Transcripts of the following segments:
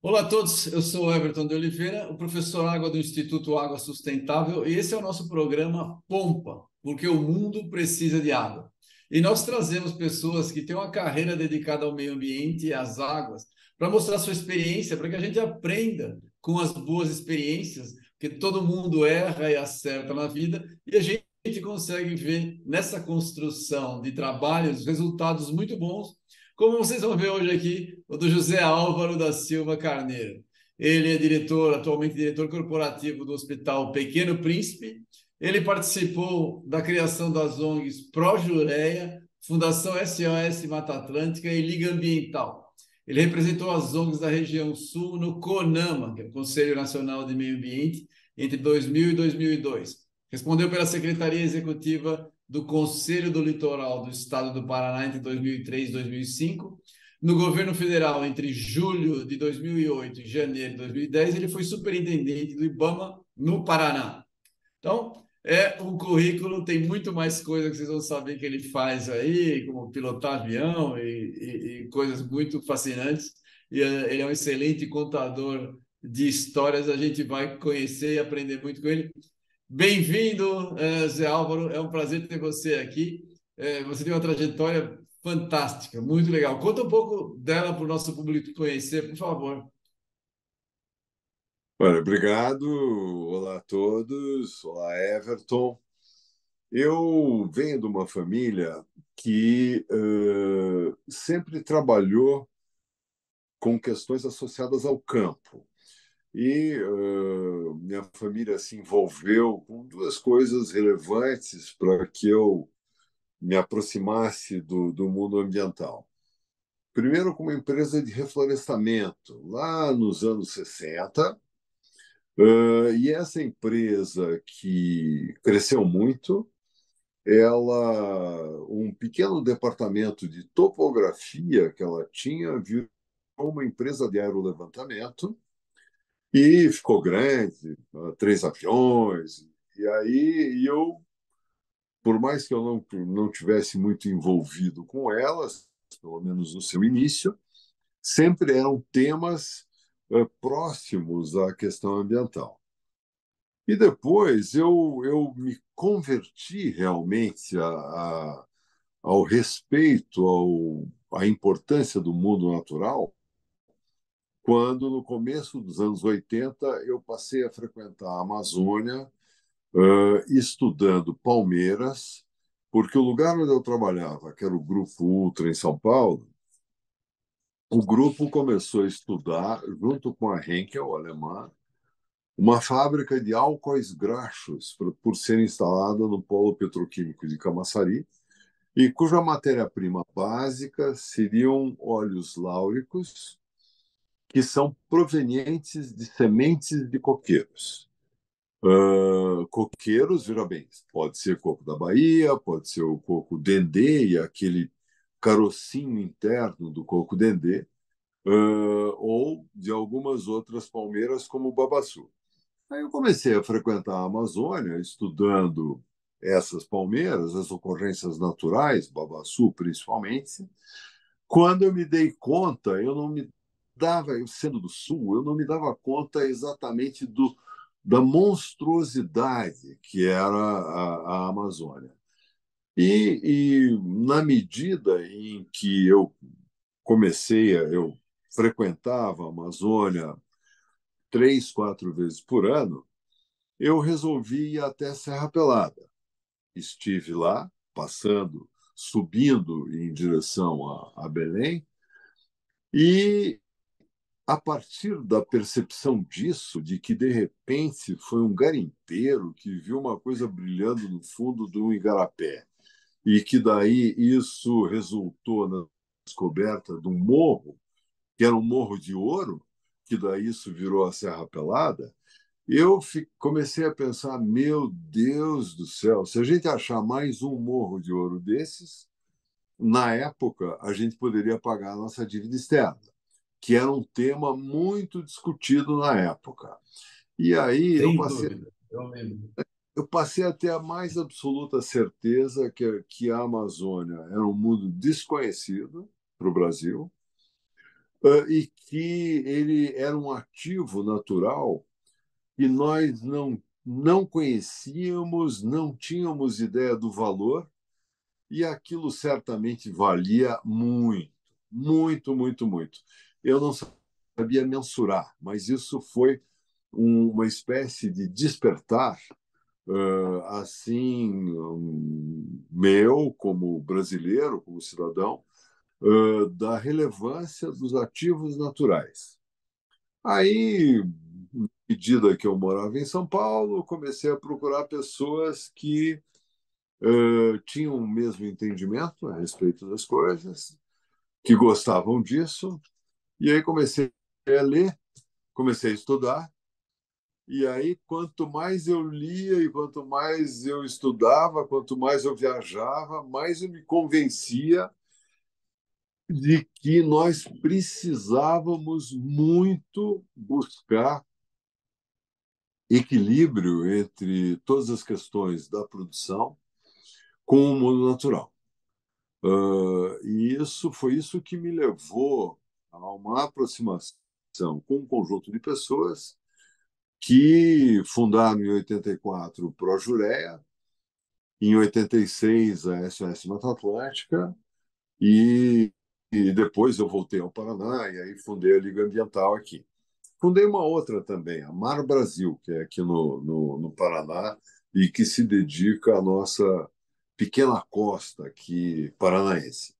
Olá a todos, eu sou Everton de Oliveira, o professor Água do Instituto Água Sustentável, e esse é o nosso programa Pompa, porque o mundo precisa de água. E nós trazemos pessoas que têm uma carreira dedicada ao meio ambiente e às águas para mostrar sua experiência, para que a gente aprenda com as boas experiências, porque todo mundo erra e acerta na vida, e a gente consegue ver nessa construção de trabalhos resultados muito bons como vocês vão ver hoje aqui, o do José Álvaro da Silva Carneiro. Ele é diretor, atualmente diretor corporativo do Hospital Pequeno Príncipe. Ele participou da criação das ONGs Projureia, Fundação SOS Mata Atlântica e Liga Ambiental. Ele representou as ONGs da região sul no CONAMA, que é o Conselho Nacional de Meio Ambiente, entre 2000 e 2002. Respondeu pela Secretaria Executiva do Conselho do Litoral do Estado do Paraná entre 2003 e 2005. No governo federal, entre julho de 2008 e janeiro de 2010, ele foi superintendente do IBAMA no Paraná. Então, é um currículo, tem muito mais coisa que vocês vão saber que ele faz aí, como pilotar avião e, e, e coisas muito fascinantes. E uh, ele é um excelente contador de histórias, a gente vai conhecer e aprender muito com ele. Bem-vindo, eh, Zé Álvaro. É um prazer ter você aqui. Eh, você tem uma trajetória fantástica, muito legal. Conta um pouco dela para o nosso público conhecer, por favor. Olha, obrigado. Olá a todos. Olá, Everton. Eu venho de uma família que uh, sempre trabalhou com questões associadas ao campo. E uh, minha família se envolveu com duas coisas relevantes para que eu me aproximasse do, do mundo ambiental. Primeiro, com uma empresa de reflorestamento, lá nos anos 60. Uh, e essa empresa, que cresceu muito, ela um pequeno departamento de topografia que ela tinha virou uma empresa de aerolevantamento e ficou grande, três aviões. E aí eu, por mais que eu não, não tivesse muito envolvido com elas, pelo menos no seu início, sempre eram temas é, próximos à questão ambiental. E depois eu, eu me converti realmente a, a, ao respeito, ao, à importância do mundo natural quando, no começo dos anos 80, eu passei a frequentar a Amazônia, uh, estudando palmeiras, porque o lugar onde eu trabalhava, que era o Grupo Ultra em São Paulo, o grupo começou a estudar, junto com a Henkel, alemã, uma fábrica de álcoois graxos por, por ser instalada no polo petroquímico de Camaçari, e cuja matéria-prima básica seriam óleos láuricos, que são provenientes de sementes de coqueiros. Uh, coqueiros, veja bem, pode ser coco da Bahia, pode ser o coco dendê aquele carocinho interno do coco dendê, uh, ou de algumas outras palmeiras, como o babaçu. Aí eu comecei a frequentar a Amazônia, estudando essas palmeiras, as ocorrências naturais, babaçu principalmente. Quando eu me dei conta, eu não me dava, eu sendo do Sul, eu não me dava conta exatamente do, da monstruosidade que era a, a Amazônia. E, e, na medida em que eu comecei, a, eu frequentava a Amazônia três, quatro vezes por ano, eu resolvi ir até Serra Pelada. Estive lá, passando, subindo em direção a, a Belém, e a partir da percepção disso, de que de repente foi um garimpeiro que viu uma coisa brilhando no fundo de um igarapé, e que daí isso resultou na descoberta de um morro, que era um morro de ouro, que daí isso virou a Serra Pelada, eu comecei a pensar: meu Deus do céu, se a gente achar mais um morro de ouro desses, na época a gente poderia pagar a nossa dívida externa que era um tema muito discutido na época. E aí Sem eu passei. Dúvida, eu lembro. eu passei a ter a mais absoluta certeza que, que a Amazônia era um mundo desconhecido para o Brasil e que ele era um ativo natural que nós não, não conhecíamos, não tínhamos ideia do valor, e aquilo certamente valia muito, muito, muito, muito. Eu não sabia mensurar, mas isso foi uma espécie de despertar assim meu como brasileiro como cidadão da relevância dos ativos naturais. Aí na medida que eu morava em São Paulo comecei a procurar pessoas que tinham o mesmo entendimento a respeito das coisas que gostavam disso e aí comecei a ler comecei a estudar e aí, quanto mais eu lia e quanto mais eu estudava, quanto mais eu viajava, mais eu me convencia de que nós precisávamos muito buscar equilíbrio entre todas as questões da produção com o mundo natural. Uh, e isso foi isso que me levou a uma aproximação com um conjunto de pessoas que fundaram em 84 o Projureia, em 86 a SOS Mata Atlântica, e, e depois eu voltei ao Paraná e aí fundei a Liga Ambiental aqui. Fundei uma outra também, a Mar Brasil, que é aqui no, no, no Paraná e que se dedica à nossa pequena costa aqui paranaense.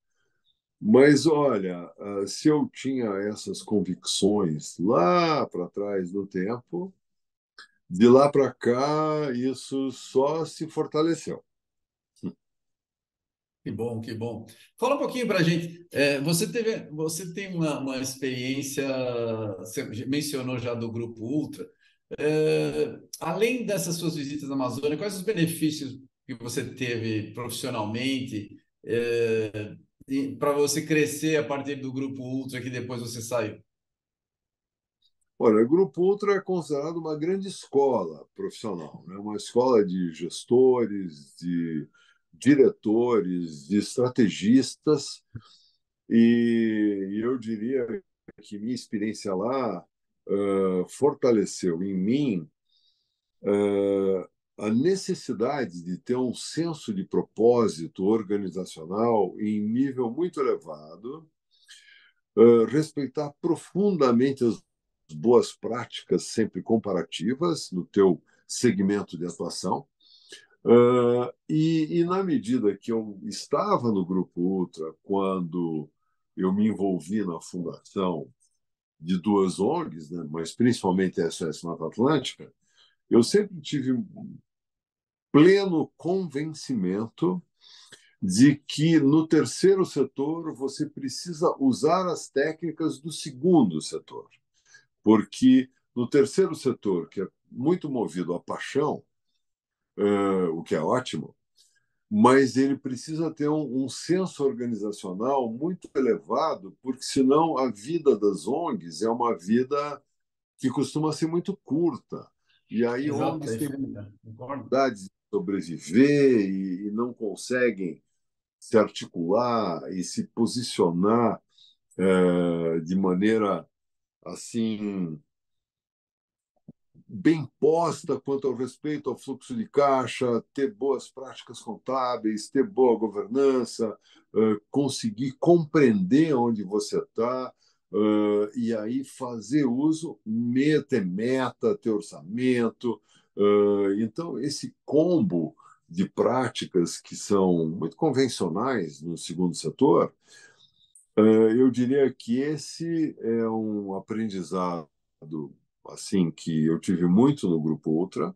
Mas olha, ah, se eu tinha essas convicções lá para trás no tempo, de lá para cá, isso só se fortaleceu. Que bom, que bom. Fala um pouquinho para a gente. É, você teve, você tem uma, uma experiência, você mencionou já do Grupo Ultra. É, além dessas suas visitas na Amazônia, quais os benefícios que você teve profissionalmente é, para você crescer a partir do Grupo Ultra que depois você saiu? Olha, o Grupo Ultra é considerado uma grande escola profissional, né? uma escola de gestores, de diretores, de estrategistas, e eu diria que minha experiência lá uh, fortaleceu em mim a necessidade de ter um senso de propósito organizacional em nível muito elevado, respeitar profundamente as boas práticas sempre comparativas no teu segmento de atuação. E, e, na medida que eu estava no Grupo Ultra, quando eu me envolvi na fundação de duas ONGs, né, mas principalmente a SOS Mata Atlântica, eu sempre tive pleno convencimento de que no terceiro setor você precisa usar as técnicas do segundo setor porque no terceiro setor, que é muito movido à paixão, uh, o que é ótimo, mas ele precisa ter um, um, senso organizacional muito elevado, porque senão a vida das ONGs é uma vida que costuma ser muito curta. E aí Exato, ONGs é têm dificuldade de sobreviver e, e não conseguem se articular e se posicionar uh, de maneira assim bem posta quanto ao respeito ao fluxo de caixa, ter boas práticas contábeis, ter boa governança, conseguir compreender onde você está e aí fazer uso, ter meta, ter orçamento. Então, esse combo de práticas que são muito convencionais no segundo setor, eu diria que esse é um aprendizado assim que eu tive muito no grupo Ultra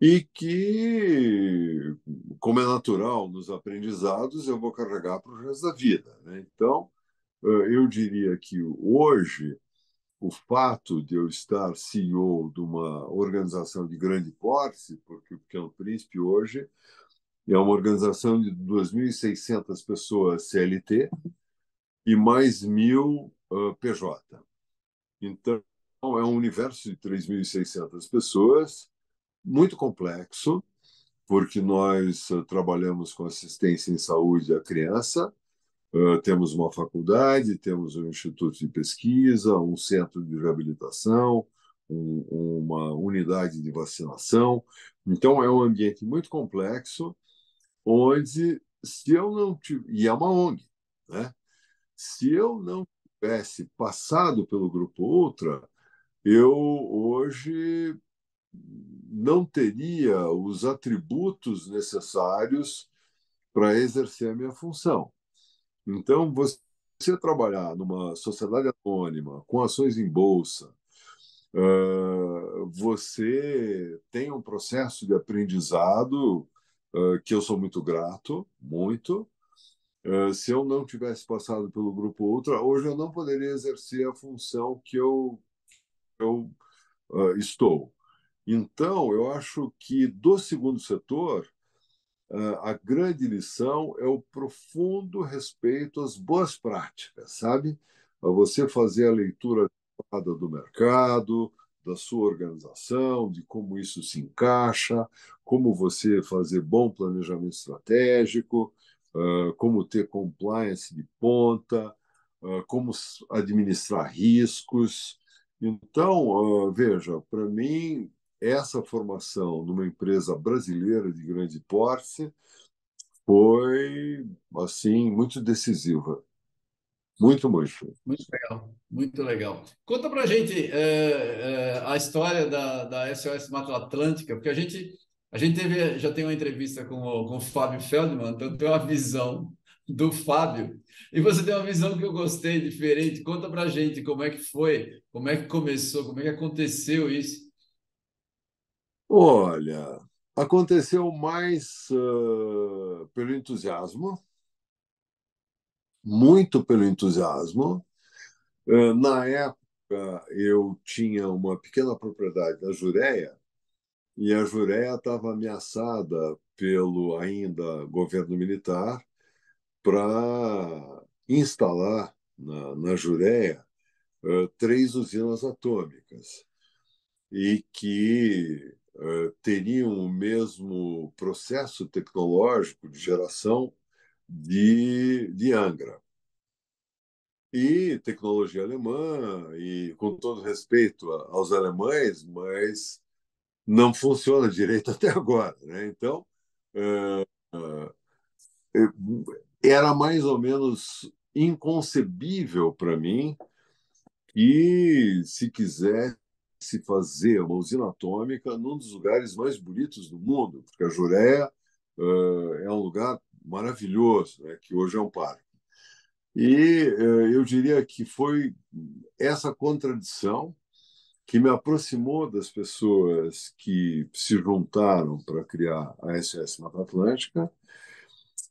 e que, como é natural nos aprendizados, eu vou carregar para o resto da vida. Né? Então, eu diria que hoje o fato de eu estar CEO de uma organização de grande porte, porque o Pequeno Príncipe hoje é uma organização de 2.600 pessoas CLT, e mais mil uh, PJ. Então, é um universo de 3.600 pessoas muito complexo, porque nós trabalhamos com assistência em saúde à criança, temos uma faculdade, temos um instituto de pesquisa, um centro de reabilitação, um, uma unidade de vacinação. Então, é um ambiente muito complexo, onde, se eu não tivesse. E é uma ONG, né? Se eu não tivesse passado pelo Grupo Ultra, eu hoje não teria os atributos necessários para exercer a minha função. Então, você trabalhar numa sociedade anônima, com ações em bolsa, você tem um processo de aprendizado que eu sou muito grato, muito. Se eu não tivesse passado pelo Grupo Ultra, hoje eu não poderia exercer a função que eu, eu estou. Então, eu acho que do segundo setor, a grande lição é o profundo respeito às boas práticas, sabe? A você fazer a leitura do mercado, da sua organização, de como isso se encaixa, como você fazer bom planejamento estratégico, como ter compliance de ponta, como administrar riscos. Então, veja, para mim, essa formação numa empresa brasileira de grande porte foi assim muito decisiva. Muito, muito. Muito legal, muito legal. Conta para a gente é, é, a história da, da SOS Mata Atlântica, porque a gente, a gente teve, já tem uma entrevista com o, com o Fábio Feldman, então tem uma visão do Fábio, e você tem uma visão que eu gostei, diferente. Conta para a gente como é que foi, como é que começou, como é que aconteceu isso. Olha, aconteceu mais uh, pelo entusiasmo, muito pelo entusiasmo. Uh, na época, eu tinha uma pequena propriedade na Jureia, e a Jureia estava ameaçada pelo ainda governo militar para instalar na, na Jureia uh, três usinas atômicas e que teriam o mesmo processo tecnológico de geração de, de Angra. E tecnologia alemã, e com todo respeito aos alemães, mas não funciona direito até agora. Né? Então, era mais ou menos inconcebível para mim que, se quiser se fazer uma usina atômica num dos lugares mais bonitos do mundo, porque a Jureia uh, é um lugar maravilhoso, né, que hoje é um parque. E uh, eu diria que foi essa contradição que me aproximou das pessoas que se juntaram para criar a SOS Mata Atlântica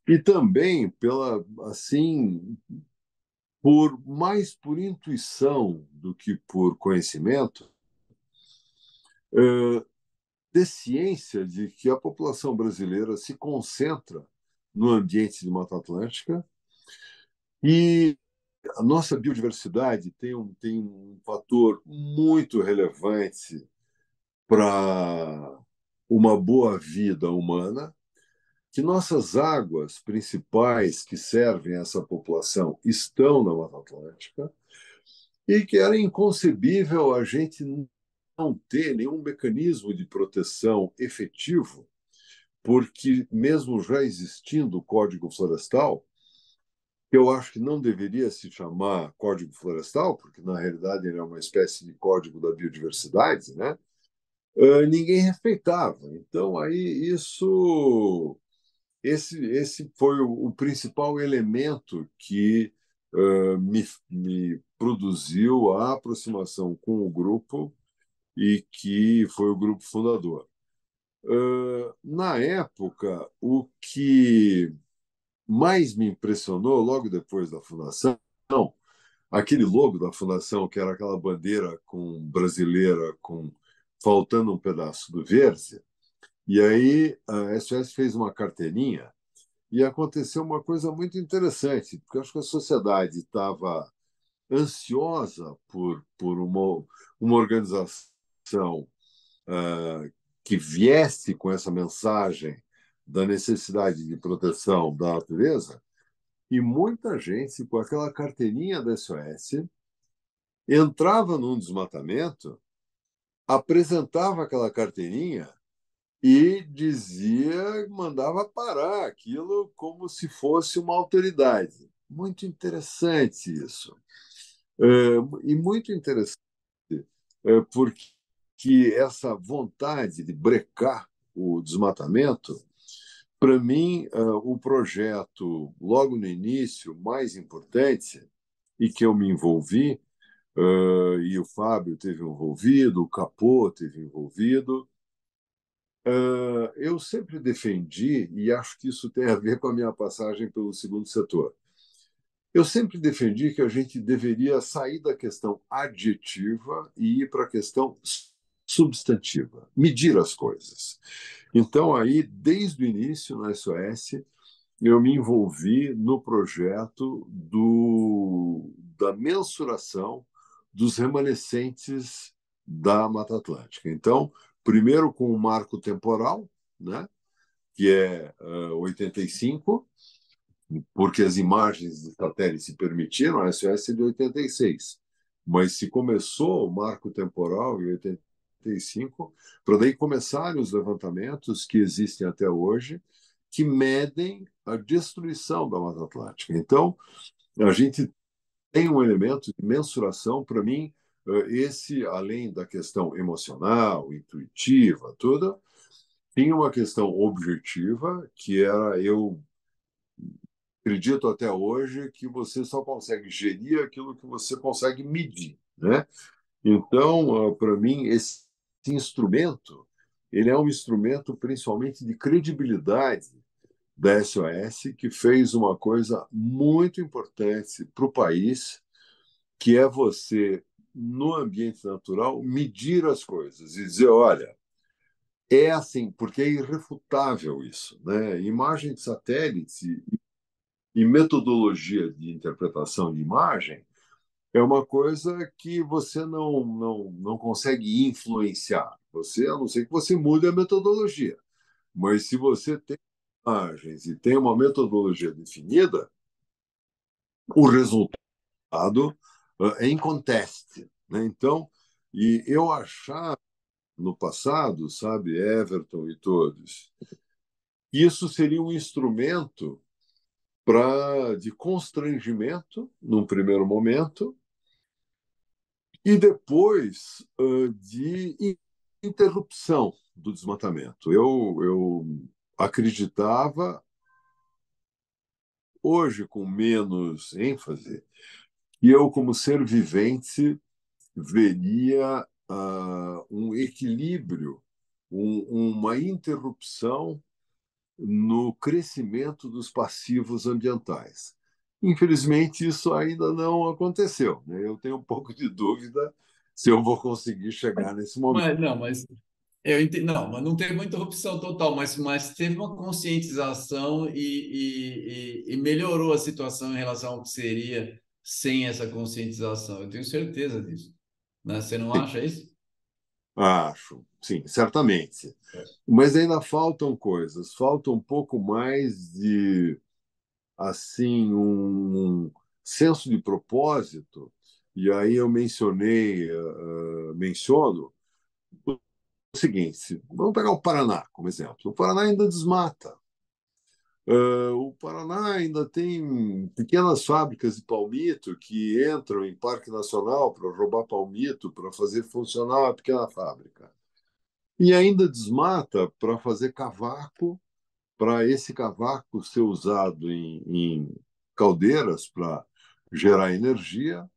e também pela assim por mais por intuição do que por conhecimento de ciência de que a população brasileira se concentra no ambiente de Mata Atlântica e a nossa biodiversidade tem um, tem um fator muito relevante para uma boa vida humana, que nossas águas principais que servem essa população estão na Mata Atlântica e que era inconcebível a gente não ter nenhum mecanismo de proteção efetivo, porque, mesmo já existindo o Código Florestal, eu acho que não deveria se chamar Código Florestal, porque, na realidade, ele é uma espécie de Código da Biodiversidade, né? Uh, ninguém respeitava. Então, aí, isso. Esse, esse foi o, o principal elemento que uh, me, me produziu a aproximação com o grupo e que foi o grupo fundador. na época, o que mais me impressionou, logo depois da fundação, aquele logo da fundação, que era aquela bandeira com brasileira com faltando um pedaço do verde, e aí a SOS fez uma carteirinha e aconteceu uma coisa muito interessante, porque acho que a sociedade estava ansiosa por, por uma, uma organização uh, que viesse com essa mensagem da necessidade de proteção da natureza, e muita gente, com aquela carteirinha da SOS, entrava num desmatamento, apresentava aquela carteirinha e dizia, mandava parar aquilo como se fosse uma autoridade. Muito interessante isso. É, e muito interessante é, porque essa vontade de brecar o desmatamento para mim, uh, o projeto, logo no início, mais importante, e que eu me envolvi, uh, e o Fábio teve envolvido, o Capô teve envolvido, uh, eu sempre defendi, e acho que isso tem a ver com a minha passagem pelo segundo setor, eu sempre defendi que a gente deveria sair da questão adjetiva e ir para a questão substantiva, medir as coisas. Então, aí, desde o início na SOS, eu me envolvi no projeto do, da mensuração dos remanescentes da Mata Atlântica. Então, primeiro com o marco temporal, né, que é uh, 85, porque as imagens de satélite se permitiram, a SOS é de 86. Mas se começou o marco temporal em 85, 1985, para daí começarem os levantamentos que existem até hoje, que medem a destruição da Mata Atlântica. Então, a gente tem um elemento de mensuração, para mim, eh, esse, além da questão emocional, intuitiva, toda, tinha uma questão objetiva, que era eu acredito até hoje que você só consegue gerir aquilo que você consegue medir, né? Então, ah, para mim, esse instrumento ele é um instrumento principalmente de credibilidade da SOS, que fez uma coisa muito importante para o país, que é você, no ambiente natural, medir as coisas e dizer, olha, é assim, porque é irrefutável isso. Né? Imagem de satélite e metodologia de interpretação de imagem é uma coisa que você não, não, não consegue influenciar. Você, a não ser que você mude a metodologia. Mas se você tem imagens e tem uma metodologia definida, o resultado é em conteste. Né? Então, e eu achava no passado, sabe, Everton e todos, isso seria um instrumento para de constrangimento num primeiro momento e depois de interrupção do desmatamento. Eu, eu acreditava, hoje com menos ênfase, que eu, como ser vivente, veria uh, um equilíbrio, um, uma interrupção no crescimento dos passivos ambientais. Infelizmente, isso ainda não aconteceu. Né? Eu tenho um pouco de dúvida se eu vou conseguir chegar nesse momento. Mas, não, mas eu não, mas não teve uma interrupção total, mas, mas teve uma conscientização e, e, e, melhorou a situação em relação ao que seria sem essa conscientização. Eu tenho certeza disso. Né? Você não acha isso? Acho, sim, certamente. É. Mas ainda faltam coisas, falta um pouco mais de assim um, senso de propósito, e aí eu mencionei, uh, menciono o seguinte: vamos pegar o Paraná como exemplo. O Paraná ainda desmata. Uh, o Paraná ainda tem pequenas fábricas de palmito que entram em Parque Nacional para roubar palmito, para fazer funcionar a pequena fábrica. E ainda desmata para fazer cavaco para esse cavaco ser usado em, em caldeiras para gerar energia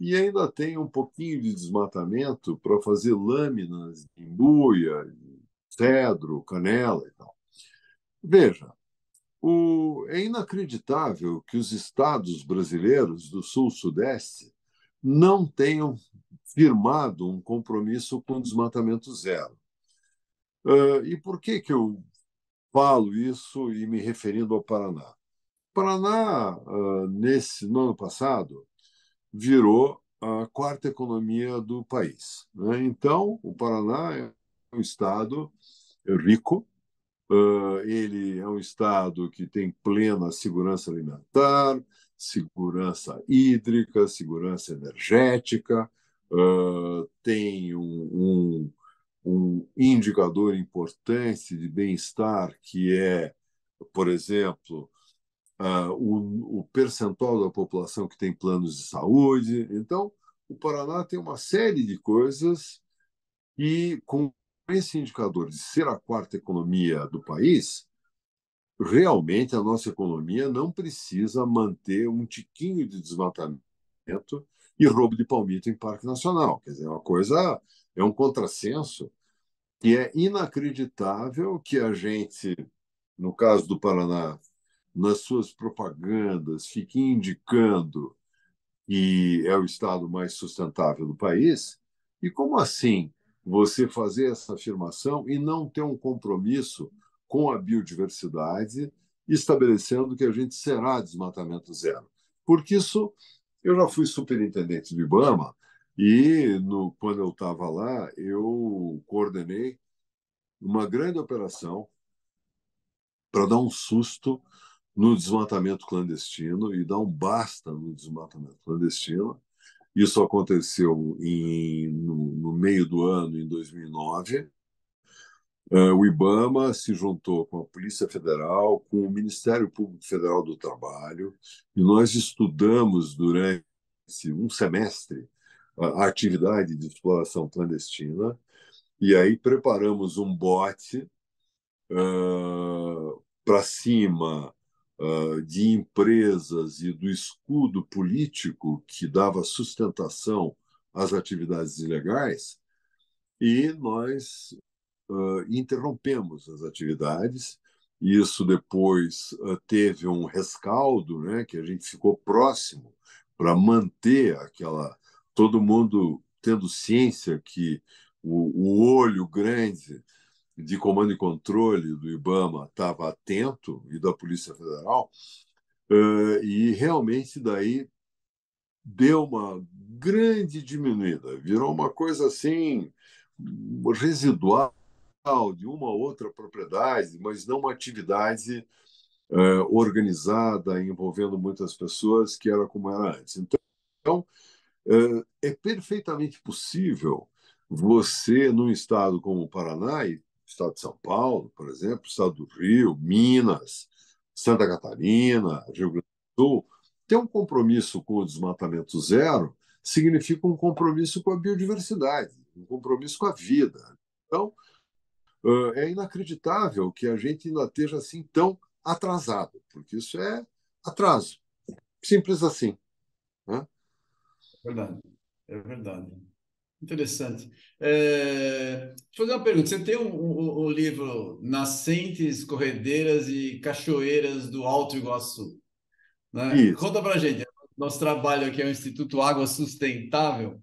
e ainda tem um pouquinho de desmatamento para fazer lâminas de embuia, cedro, canela e tal. Veja, o, é inacreditável que os estados brasileiros do sul-sudeste não tenham firmado um compromisso com desmatamento zero. Uh, e por que, que eu falo isso e me referindo ao Paraná. O Paraná, ah, nesse, no ano passado, virou a quarta economia do país. Né? Então, o Paraná um estado rico, ele é um estado que tem plena segurança alimentar, segurança hídrica, segurança energética, tem um, um, indicador importante de bem-estar que é, por exemplo, uh, o, o, percentual da população que tem planos de saúde. Então, o Paraná tem uma série de coisas e, com esse indicador de ser a quarta economia do país, realmente a nossa economia não precisa manter um tiquinho de desmatamento e roubo de palmito em Parque Nacional. Quer dizer, é uma coisa, é um contrassenso que é inacreditável que a gente, no caso do Paraná, nas suas propagandas, fique indicando que é o estado mais sustentável do país. E como assim você fazer essa afirmação e não ter um compromisso com a biodiversidade, estabelecendo que a gente será desmatamento zero? Porque isso, eu já fui superintendente do IBAMA e no, quando eu estava lá, eu coordenei uma grande operação para dar um susto no desmatamento clandestino e dar um basta no desmatamento clandestino. Isso aconteceu em, no, no meio do ano, em 2009. Uh, o IBAMA se juntou com a Polícia Federal, com o Ministério Público Federal do Trabalho, e nós estudamos durante um semestre a atividade de exploração clandestina, e aí preparamos um bote uh, para cima uh, de empresas e do escudo político que dava sustentação às atividades ilegais, e nós uh, interrompemos as atividades. Isso depois teve um rescaldo, né, que a gente ficou próximo para manter aquela todo mundo tendo ciência que o, o olho grande de comando e controle do IBAMA estava atento e da Polícia Federal uh, e realmente daí deu uma grande diminuída, virou uma coisa assim residual de uma outra propriedade, mas não uma atividade uh, organizada envolvendo muitas pessoas que era como era antes. Então, é perfeitamente possível você, num estado como o Paraná, estado de São Paulo, por exemplo, estado do Rio, Minas, Santa Catarina, Rio Grande do Sul, ter um compromisso com o desmatamento zero significa um compromisso com a biodiversidade, um compromisso com a vida. Então, é inacreditável que a gente ainda esteja assim tão atrasado, porque isso é atraso. Simples assim. Verdade, é verdade. Interessante. É, deixa eu fazer uma pergunta. Você tem o um, um, um, livro Nascentes, Corredeiras e Cachoeiras do Alto Iguaçu. Né? Isso. Conta para gente. Nosso trabalho aqui é o Instituto Água Sustentável.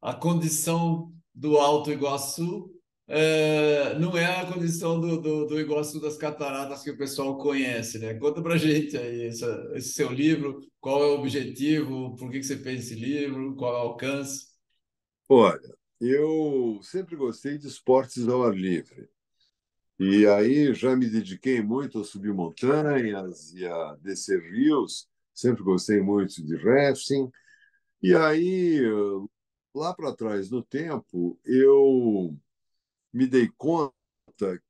A condição do Alto Iguaçu é, não é a condição do, do, do, Iguaçu das Cataratas que o pessoal conhece. Né? Conta para gente aí esse, esse, seu livro, qual é o objetivo, por que, que você fez esse livro, qual é o alcance. Olha, eu sempre gostei de esportes ao ar livre. E aí já me dediquei muito a subir montanhas e a descer rios. Sempre gostei muito de rafting. E aí, lá para trás no tempo, eu me dei conta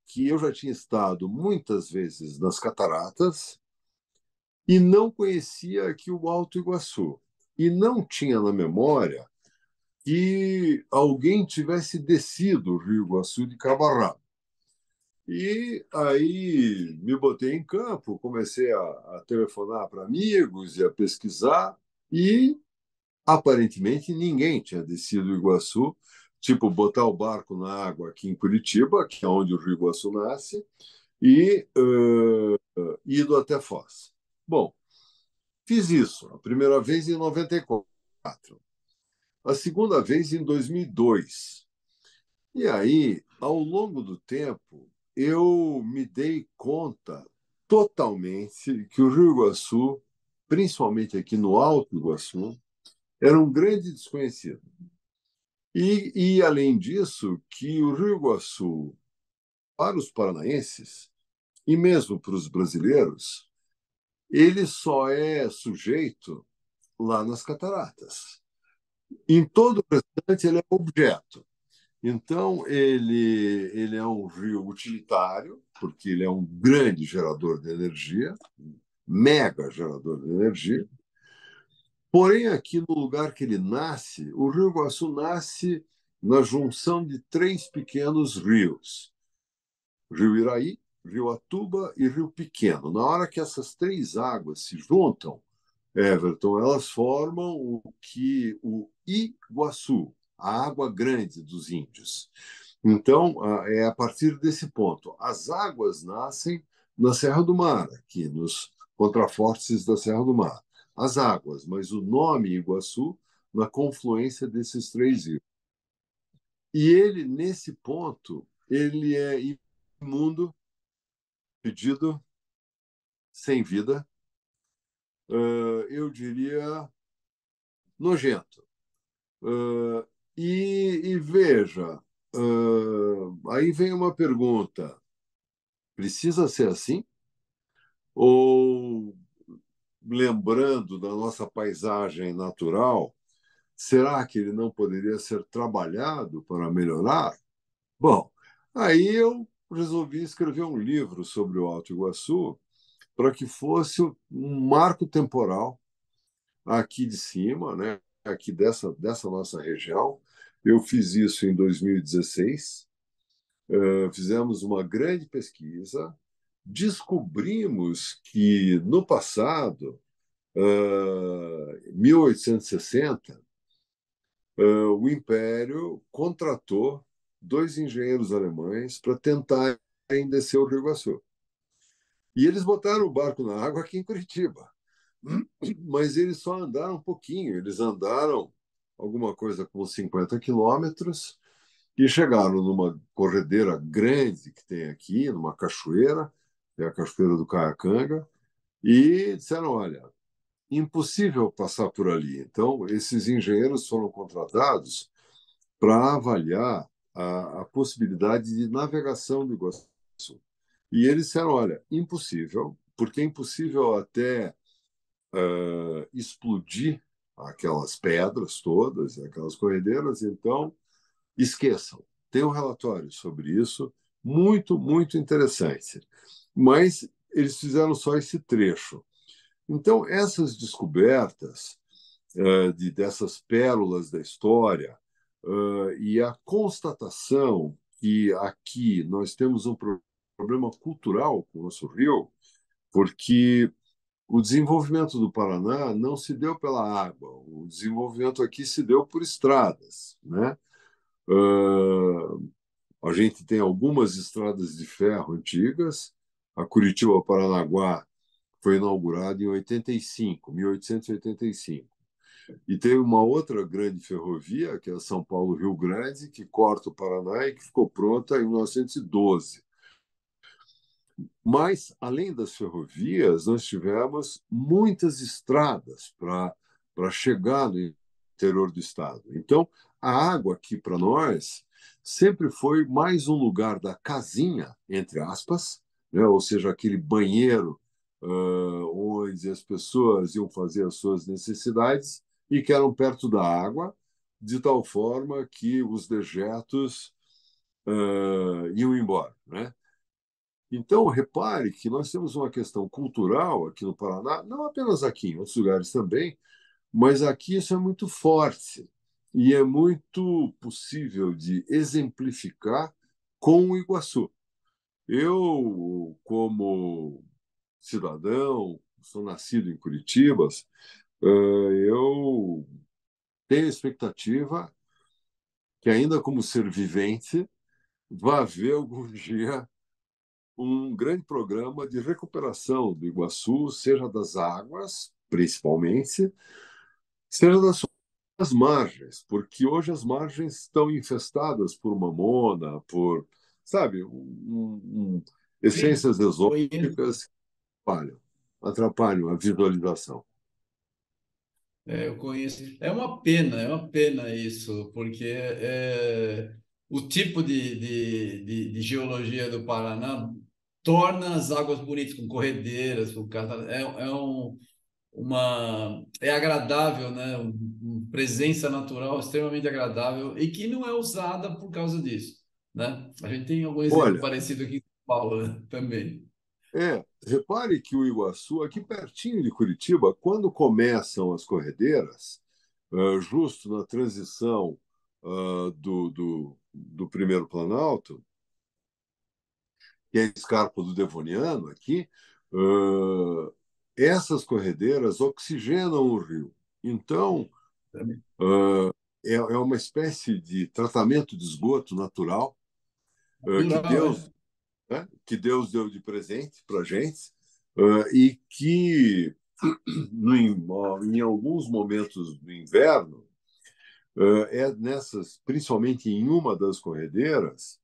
que eu já tinha estado muitas vezes nas cataratas e não conhecia aqui o Alto Iguaçu. E não tinha na memória que alguém tivesse descido o Rio Iguaçu de cabo E aí me botei em campo, comecei a, a telefonar para amigos e a pesquisar, e aparentemente ninguém tinha descido o Iguaçu, tipo botar o barco na água aqui em Curitiba, que é onde o Rio Iguaçu nasce, e uh, ido até Foz. Bom, fiz isso a primeira vez em 94 a segunda vez em 2002. E aí, ao longo do tempo, eu me dei conta totalmente que o Rio Iguaçu, principalmente aqui no Alto Iguaçu, era um grande desconhecido. E, e, além disso, que o Rio Iguaçu, para os paranaenses, e mesmo para os brasileiros, ele só é sujeito lá nas cataratas. Em todo o restante, ele é objeto. Então, ele, ele é um rio utilitário, porque ele é um grande gerador de energia, mega gerador de energia. Porém, aqui no lugar que ele nasce, o Rio Iguaçu nasce na junção de três pequenos rios: Rio Iraí, Rio Atuba e Rio Pequeno. Na hora que essas três águas se juntam, Everton, elas formam o que o Iguaçu, a água grande dos índios. Então, é a partir desse ponto. As águas nascem na Serra do Mar, aqui nos contrafortes da Serra do Mar. As águas, mas o nome Iguaçu na confluência desses três rios. E ele, nesse ponto, ele é imundo, pedido, sem vida, eu diria nojento. E, e veja, aí vem uma pergunta: precisa ser assim? Ou, lembrando da nossa paisagem natural, será que ele não poderia ser trabalhado para melhorar? Bom, aí eu resolvi escrever um livro sobre o Alto Iguaçu para que fosse um marco temporal aqui de cima, né? aqui dessa, dessa nossa região. Eu fiz isso em 2016. Uh, fizemos uma grande pesquisa, descobrimos que no passado, uh, 1860, uh, o Império contratou dois engenheiros alemães para tentarem descer o Rio Iguaçu. E eles botaram o barco na água aqui em Curitiba. Mas eles só andaram um pouquinho, eles andaram alguma coisa como 50 quilômetros e chegaram numa corredeira grande que tem aqui, numa cachoeira, é a Cachoeira do Caiacanga, e disseram: olha, impossível passar por ali. Então, esses engenheiros foram contratados para avaliar a, a possibilidade de navegação do Iguaçu. E eles disseram: olha, impossível, porque é impossível até uh, explodir aquelas pedras todas, aquelas corredeiras, então esqueçam. Tem um relatório sobre isso, muito, muito interessante. Mas eles fizeram só esse trecho. Então, essas descobertas uh, de, dessas pérolas da história uh, e a constatação que aqui nós temos um problema cultural com o nosso rio, porque o desenvolvimento do Paraná não se deu pela água, o desenvolvimento aqui se deu por estradas. Né? Uh, a gente tem algumas estradas de ferro antigas, a Curitiba-Paranaguá foi inaugurada em 85, 1885. E tem uma outra grande ferrovia, que é a São Paulo-Rio Grande, que corta o Paraná e que ficou pronta em 1912. Mas, além das ferrovias, nós tivemos muitas estradas para chegar no interior do estado. Então, a água aqui para nós sempre foi mais um lugar da casinha, entre aspas, né? ou seja, aquele banheiro uh, onde as pessoas iam fazer as suas necessidades e que eram perto da água, de tal forma que os dejetos uh, iam embora. Né? Então, repare que nós temos uma questão cultural aqui no Paraná, não apenas aqui, em outros lugares também, mas aqui isso é muito forte e é muito possível de exemplificar com o Iguaçu. Eu, como cidadão, sou nascido em Curitiba, eh, eu tenho expectativa que, ainda como ser vivente, vá haver algum dia um grande programa de recuperação do Iguaçu, seja das águas, principalmente, seja das suas margens, porque hoje as margens estão infestadas por mamona, por, sabe, um, um, essências exóticas que atrapalham, atrapalham a visualização. É, eu conheço. É uma pena, é uma pena isso, porque é, o tipo de, de, de, de, geologia do Paraná torna as águas bonitas, com corredeiras, com é, é um, uma é agradável, né? Uma presença natural extremamente agradável e que não é usada por causa disso, né? A gente tem algum exemplo Olha, parecido aqui em São Paulo né? também. É, repare que o Iguaçu, aqui pertinho de Curitiba, quando começam as corredeiras, uh, justo na transição uh, do, do, do, primeiro Planalto, que é a escarpa do Devoniano aqui, uh, essas corredeiras oxigenam o rio. Então, é, é uma espécie de tratamento de esgoto natural que Deus é. né, que Deus deu de presente para gente uh, e que, no, em alguns momentos do inverno, uh, é nessas, principalmente em uma das corredeiras,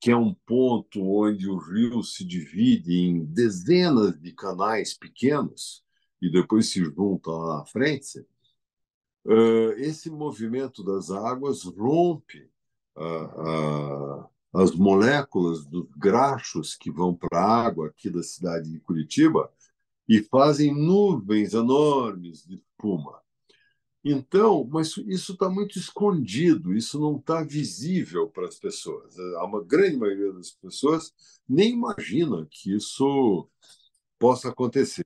que é um ponto onde o rio se divide em dezenas de canais pequenos e depois se junta lá à frente, esse movimento das águas rompe a, as moléculas dos graxos que vão para a água aqui da cidade de Curitiba e fazem nuvens enormes de espuma. Então, mas isso está muito escondido, isso não está visível para as pessoas. A grande maioria das pessoas nem imagina que isso possa acontecer.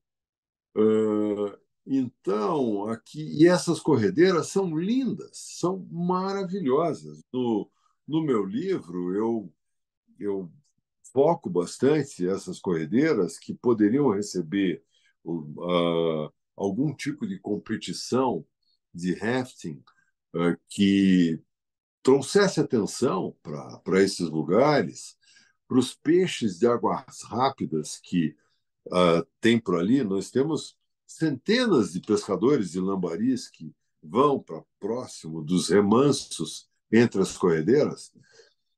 então, aqui e essas corredeiras são lindas, são maravilhosas. No, no meu livro, eu, eu foco bastante essas corredeiras que poderiam receber uh, algum tipo de competição de rafting uh, que trouxesse atenção para esses lugares, para os peixes de águas rápidas que uh, tem por ali. Nós temos centenas de pescadores de lambaris que vão para próximo dos remansos entre as corredeiras.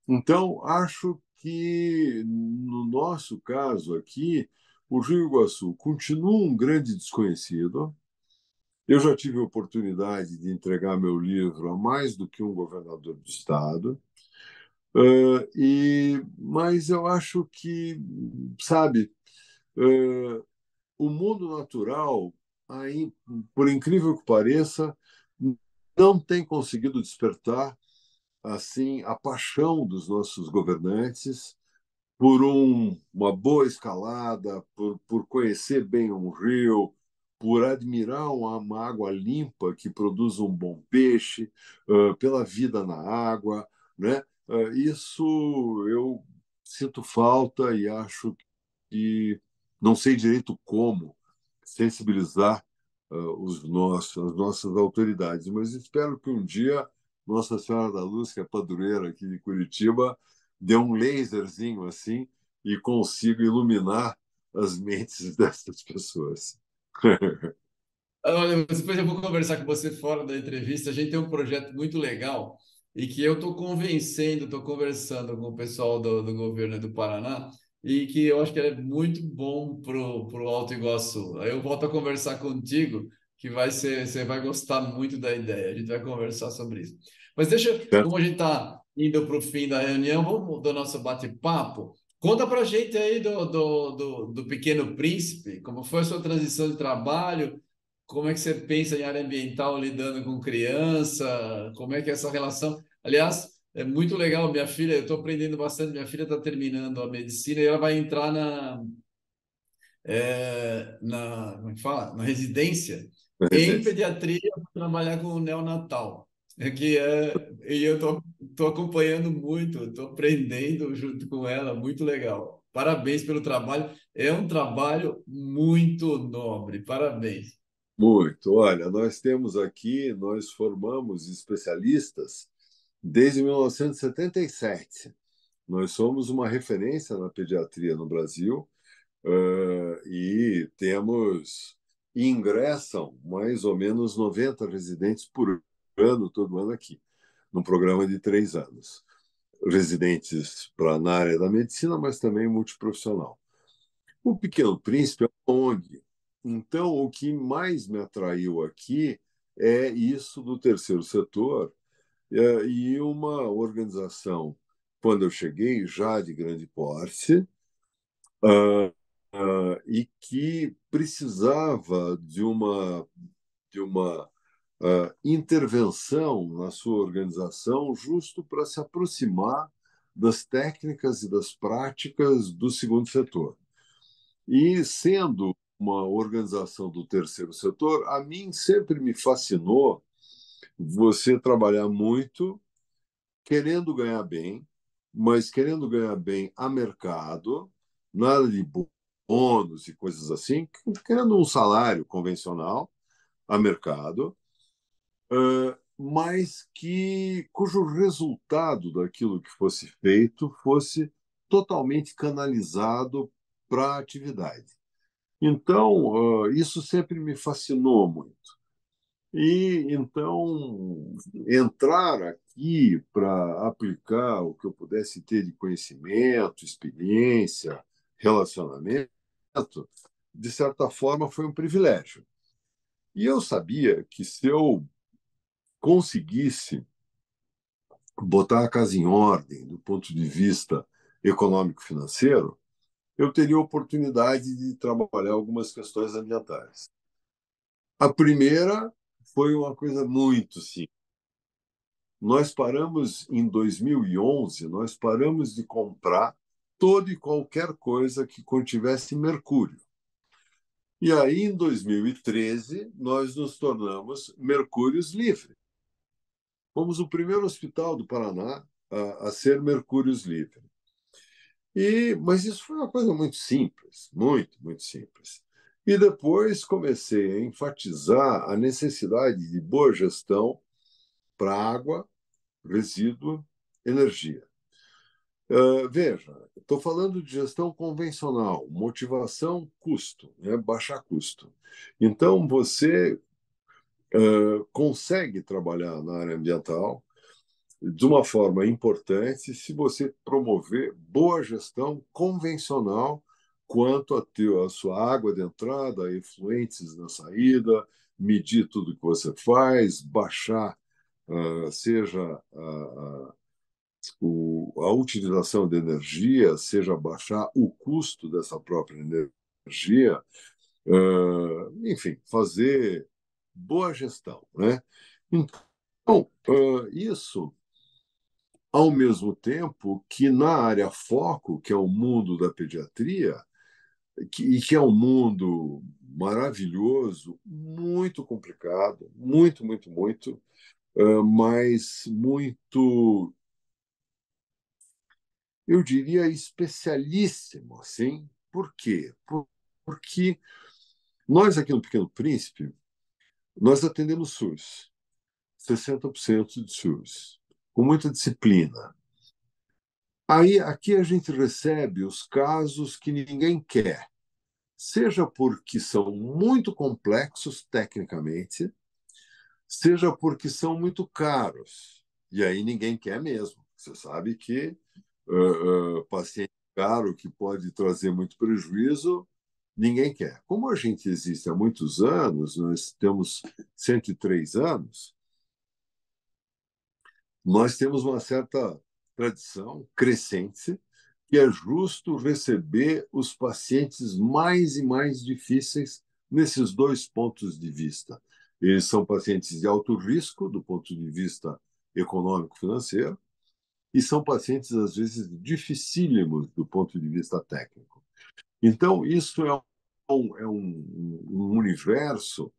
Então, acho que, no nosso caso aqui, o Rio Iguaçu continua um grande desconhecido. Eu já tive a oportunidade de entregar meu livro a mais do que um governador do estado, uh, e mas eu acho que, sabe, uh, o mundo natural, aí, por incrível que pareça, não tem conseguido despertar assim a paixão dos nossos governantes por um, uma boa escalada, por, por conhecer bem um rio, por admirar uma água limpa que produz um bom peixe, uh, pela vida na água, né? Uh, isso eu sinto falta e acho que não sei direito como sensibilizar uh, os nossos, as nossas autoridades, mas espero que um dia nossa Senhora da Luz, que é padroeira aqui de Curitiba, deu um laserzinho assim e consigo iluminar as mentes dessas pessoas. Olha, depois eu vou conversar com você fora da entrevista. A gente tem um projeto muito legal e que eu estou convencendo, estou conversando com o pessoal do, do governo do Paraná e que eu acho que é muito bom para o Alto Iguaçu. Aí eu volto a conversar contigo, que vai ser, você vai gostar muito da ideia. A gente vai conversar sobre isso. Mas deixa, é. como a gente está indo para o fim da reunião, vamos do nosso bate-papo. Conta para a gente aí do, do, do, do, Pequeno Príncipe, como foi a sua transição de trabalho, como é que você pensa em área ambiental lidando com criança, como é que é essa relação. Aliás, é muito legal, minha filha, eu estou aprendendo bastante, minha filha está terminando a medicina e ela vai entrar na, é, na, como é que fala? na residência, em pediatria trabalhar com o neonatal. É que é, e eu tô, tô acompanhando muito, tô aprendendo junto com ela, muito legal. Parabéns pelo trabalho. É um trabalho muito nobre. Parabéns. Muito. Olha, nós temos aqui, nós formamos especialistas desde 1977. Nós somos uma referência na pediatria no Brasil uh, e temos ingressam mais ou menos 90 residentes por ano, todo ano aqui, num programa de três anos. Residentes pra, na área da medicina, mas também multiprofissional. O Pequeno Príncipe é uma ONG. Então, o que mais me atraiu aqui é isso do terceiro setor é, e uma organização, quando eu cheguei, já de grande porte, uh, uh, e que precisava de uma, de uma uh, intervenção na sua organização justo para se aproximar das técnicas e das práticas do segundo setor. E sendo uma organização do terceiro setor, a mim sempre me fascinou você trabalhar muito, querendo ganhar bem, mas querendo ganhar bem a mercado, nada de bônus e coisas assim, querendo um salário convencional a mercado, mas que cujo resultado daquilo que fosse feito fosse totalmente canalizado para a atividade. Então, isso sempre me fascinou muito. E então entrar aqui para aplicar o que eu pudesse ter de conhecimento, experiência, relacionamento, de certa forma foi um privilégio. E eu sabia que se eu conseguisse botar a casa em ordem do ponto de vista econômico-financeiro, eu teria oportunidade de trabalhar algumas questões ambientais. A primeira foi uma coisa muito simples. Nós paramos em 2011, nós paramos de comprar toda e qualquer coisa que contivesse mercúrio. E aí, em 2013, nós nos tornamos mercúrios livre. Fomos o primeiro hospital do Paraná a, a ser mercúrios livre. E, mas isso foi uma coisa muito simples, muito, muito simples. E depois comecei a enfatizar a necessidade de boa gestão para água, resíduo, energia. Uh, veja, estou falando de gestão convencional, motivação, custo, né? baixar custo. Então, você uh, consegue trabalhar na área ambiental de uma forma importante se você promover boa gestão convencional quanto a, ter a sua água de entrada, efluentes na saída, medir tudo que você faz, baixar, uh, seja a, o, a utilização de energia, seja baixar o custo dessa própria energia, uh, enfim, fazer boa gestão. Né? Então, uh, isso ao mesmo tempo que na área foco, que é o mundo da pediatria, que, e que é um mundo maravilhoso, muito complicado, muito, muito, muito, uh, mas muito, eu diria, especialíssimo, assim. Por quê? Por, porque nós aqui no Pequeno Príncipe, nós atendemos SUS, 60% de SUS, com muita disciplina. Aí aqui a gente recebe os casos que ninguém quer, seja porque são muito complexos tecnicamente, seja porque são muito caros. E aí ninguém quer mesmo. Você sabe que uh, paciente caro que pode trazer muito prejuízo, ninguém quer. Como a gente existe há muitos anos, nós temos 103 anos, nós temos uma certa tradição crescente que é justo receber os pacientes mais e mais difíceis nesses dois pontos de vista. Eles são pacientes de alto risco do ponto de vista econômico-financeiro e são pacientes, às vezes, dificílimos do ponto de vista técnico. Então, isso é um, é um, um universo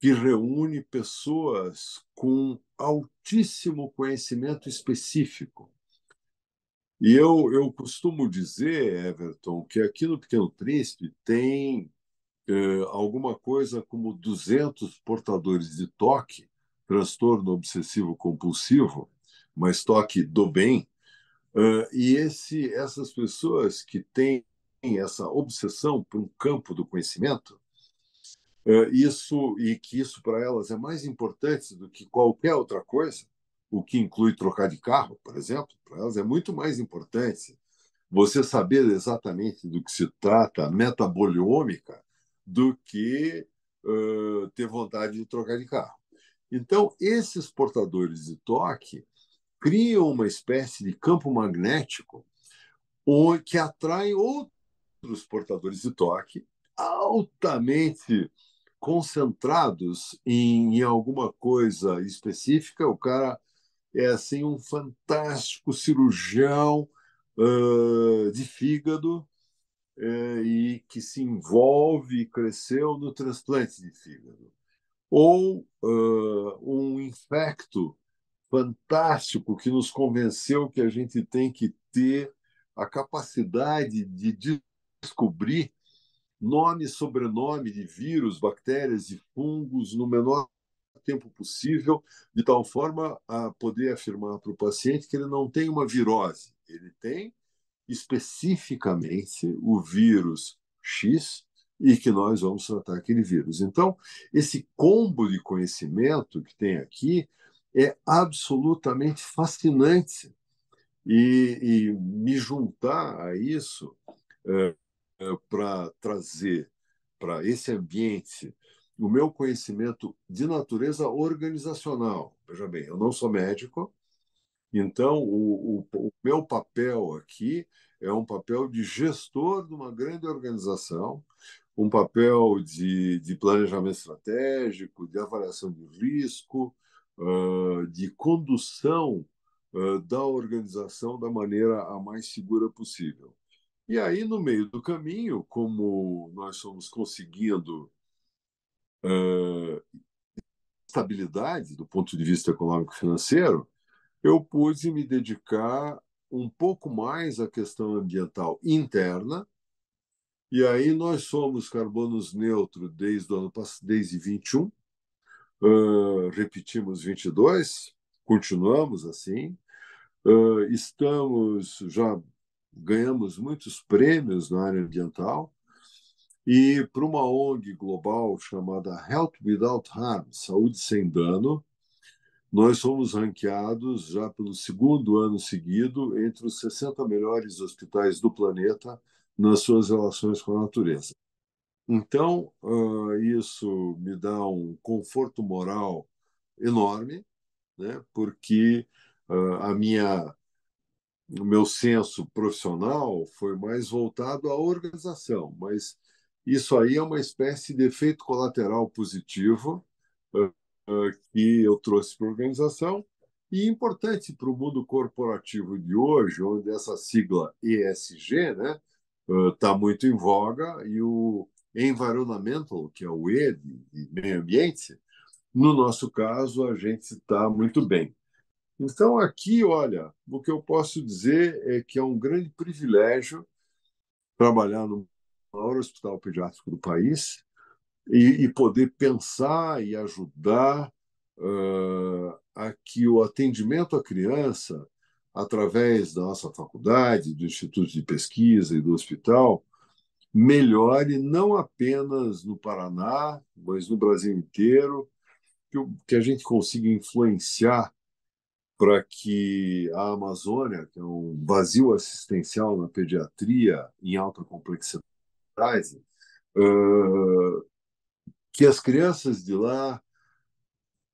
que reúne pessoas com altíssimo conhecimento específico. E eu, eu costumo dizer, Everton, que aqui no Pequeno Príncipe tem eh, alguma coisa como 200 portadores de toque, transtorno obsessivo compulsivo, mas toque do bem, uh, e esse, essas pessoas que têm essa obsessão por um campo do conhecimento, uh, isso e que isso para elas é mais importante do que qualquer outra coisa, o que inclui trocar de carro, por exemplo, para elas é muito mais importante você saber exatamente do que se trata metaboliômica do que uh, ter vontade de trocar de carro. Então, esses portadores de toque criam uma espécie de campo magnético que atrai outros portadores de toque altamente concentrados em, alguma coisa específica. O cara é assim um fantástico cirurgião uh, de fígado uh, e que se envolve e cresceu no transplante de fígado. Ou uh, um infecto fantástico que nos convenceu que a gente tem que ter a capacidade de descobrir nome e sobrenome de vírus, bactérias e fungos no menor tempo possível, de tal forma a poder afirmar para o paciente que ele não tem uma virose, ele tem especificamente o vírus X e que nós vamos tratar aquele vírus. Então, esse combo de conhecimento que tem aqui é absolutamente fascinante. E, e me juntar a isso é, é, para trazer para esse ambiente o meu conhecimento de natureza organizacional. Veja bem, eu não sou médico, então o, o, o meu papel aqui é um papel de gestor de uma grande organização, um papel de, de planejamento estratégico, de avaliação de risco, uh, de condução uh, da organização da maneira a mais segura possível. E aí, no meio do caminho, como nós fomos conseguindo uh, estabilidade do ponto de vista econômico-financeiro, eu pude me dedicar um pouco mais à questão ambiental interna. E aí nós somos carbonos neutro desde o ano desde 21, uh, repetimos 22, continuamos assim. Uh, estamos já ganhamos muitos prêmios na área ambiental e para uma ONG global chamada Health Without Harm, Saúde Sem Dano, nós somos ranqueados já pelo segundo ano seguido entre os 60 melhores hospitais do planeta nas suas relações com a natureza. Então, uh, isso me dá um conforto moral enorme, né? porque uh, a minha o meu senso profissional foi mais voltado à organização, mas isso aí é uma espécie de efeito colateral positivo uh, que eu trouxe para a organização e importante para o mundo corporativo de hoje, onde essa sigla ESG né, está uh, muito em voga e o environmental, que é o E de meio ambiente, no nosso caso, a gente está muito bem. Então, aqui, olha, o que eu posso dizer é que é um grande privilégio trabalhar no maior hospital pediátrico do país e, e poder pensar e ajudar uh, a que o atendimento à criança, através da nossa faculdade, do Instituto de Pesquisa e do hospital, melhore não apenas no Paraná, mas no Brasil inteiro, que, a gente consiga influenciar para que a Amazônia, que é um vazio assistencial na pediatria em alta complexidade, que as crianças de lá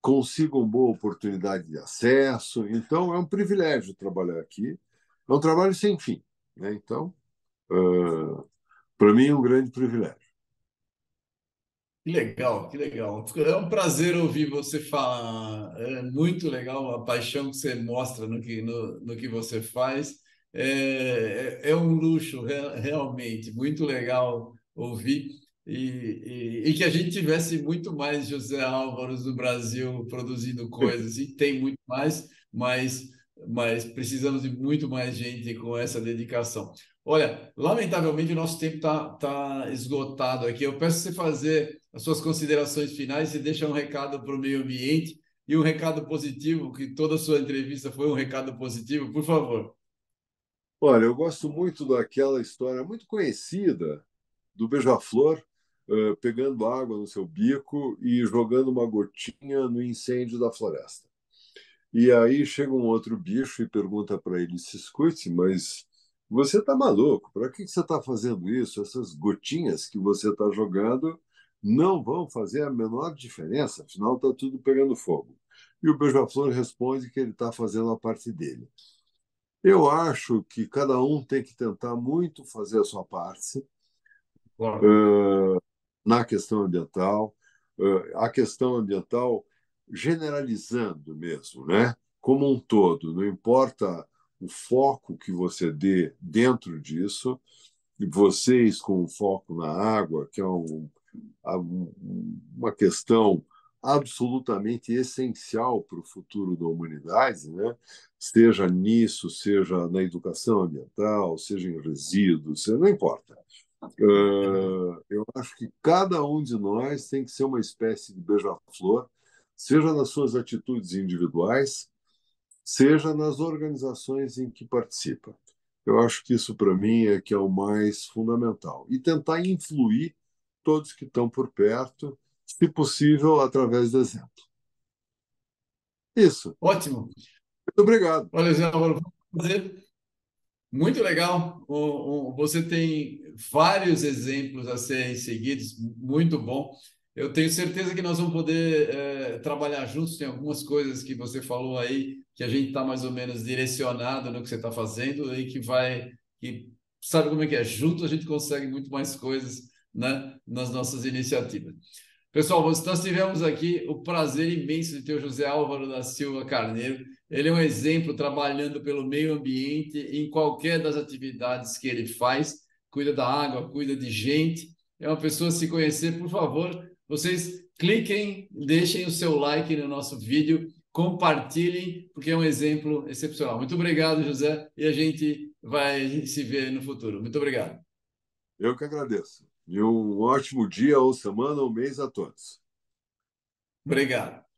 consigam boa oportunidade de acesso. Então, é um privilégio trabalhar aqui. É um trabalho sem fim. Né? Então, uh, para mim, é um grande privilégio. Que legal, que legal. É um prazer ouvir você falar. É muito legal a paixão que você mostra no que, no, no que você faz. É, é, é um luxo, realmente. Muito legal ouvir. E, e, e, que a gente tivesse muito mais José Álvaros no Brasil produzindo coisas. E tem muito mais, mas, mas precisamos de muito mais gente com essa dedicação. Olha, lamentavelmente o nosso tempo está tá esgotado aqui. Eu peço você fazer as suas considerações finais e deixa um recado para o meio ambiente e um recado positivo, que toda a sua entrevista foi um recado positivo, por favor. Olha, eu gosto muito daquela história muito conhecida do beija-flor uh, pegando água no seu bico e jogando uma gotinha no incêndio da floresta. E aí chega um outro bicho e pergunta para ele: se escute, mas você está maluco? Para que você está fazendo isso? Essas gotinhas que você está jogando não vão fazer a menor diferença, afinal está tudo pegando fogo. E o Beija-Flor responde que ele está fazendo a parte dele. Eu acho que cada um tem que tentar muito fazer a sua parte claro. uh, na questão ambiental, a questão ambiental generalizando mesmo, né? como um todo, não importa o foco que você dê dentro disso, vocês com o foco na água, que é um, uma questão absolutamente essencial para o futuro da humanidade, né? seja nisso, seja na educação ambiental, seja em resíduos, não importa. Uh, eu acho que cada um de nós tem que ser uma espécie de beija-flor, seja nas suas atitudes individuais, seja nas organizações em que participa. Eu acho que isso, para mim, é que é o mais fundamental. E tentar influir todos que estão por perto, se possível, através do exemplo. Isso. Ótimo. Muito obrigado. Olha, Zé Álvaro, fazer. Muito legal. Você tem vários exemplos a serem seguidos, muito bom. Eu tenho certeza que nós vamos poder é, trabalhar juntos. Tem algumas coisas que você falou aí que a gente está mais ou menos direcionado no que você está fazendo e que vai, que sabe como é que é? Junto a gente consegue muito mais coisas, né, nas nossas iniciativas. Pessoal, nós tivemos aqui o prazer imenso de ter o José Álvaro da Silva Carneiro. Ele é um exemplo trabalhando pelo meio ambiente em qualquer das atividades que ele faz. Cuida da água, cuida de gente. É uma pessoa a se conhecer, por favor vocês cliquem, deixem o seu like no nosso vídeo, compartilhem, porque é um exemplo excepcional. Muito obrigado, José, e a gente vai se ver no futuro. Muito obrigado. Eu que agradeço. E um ótimo dia, ou semana, ou mês a todos. Obrigado.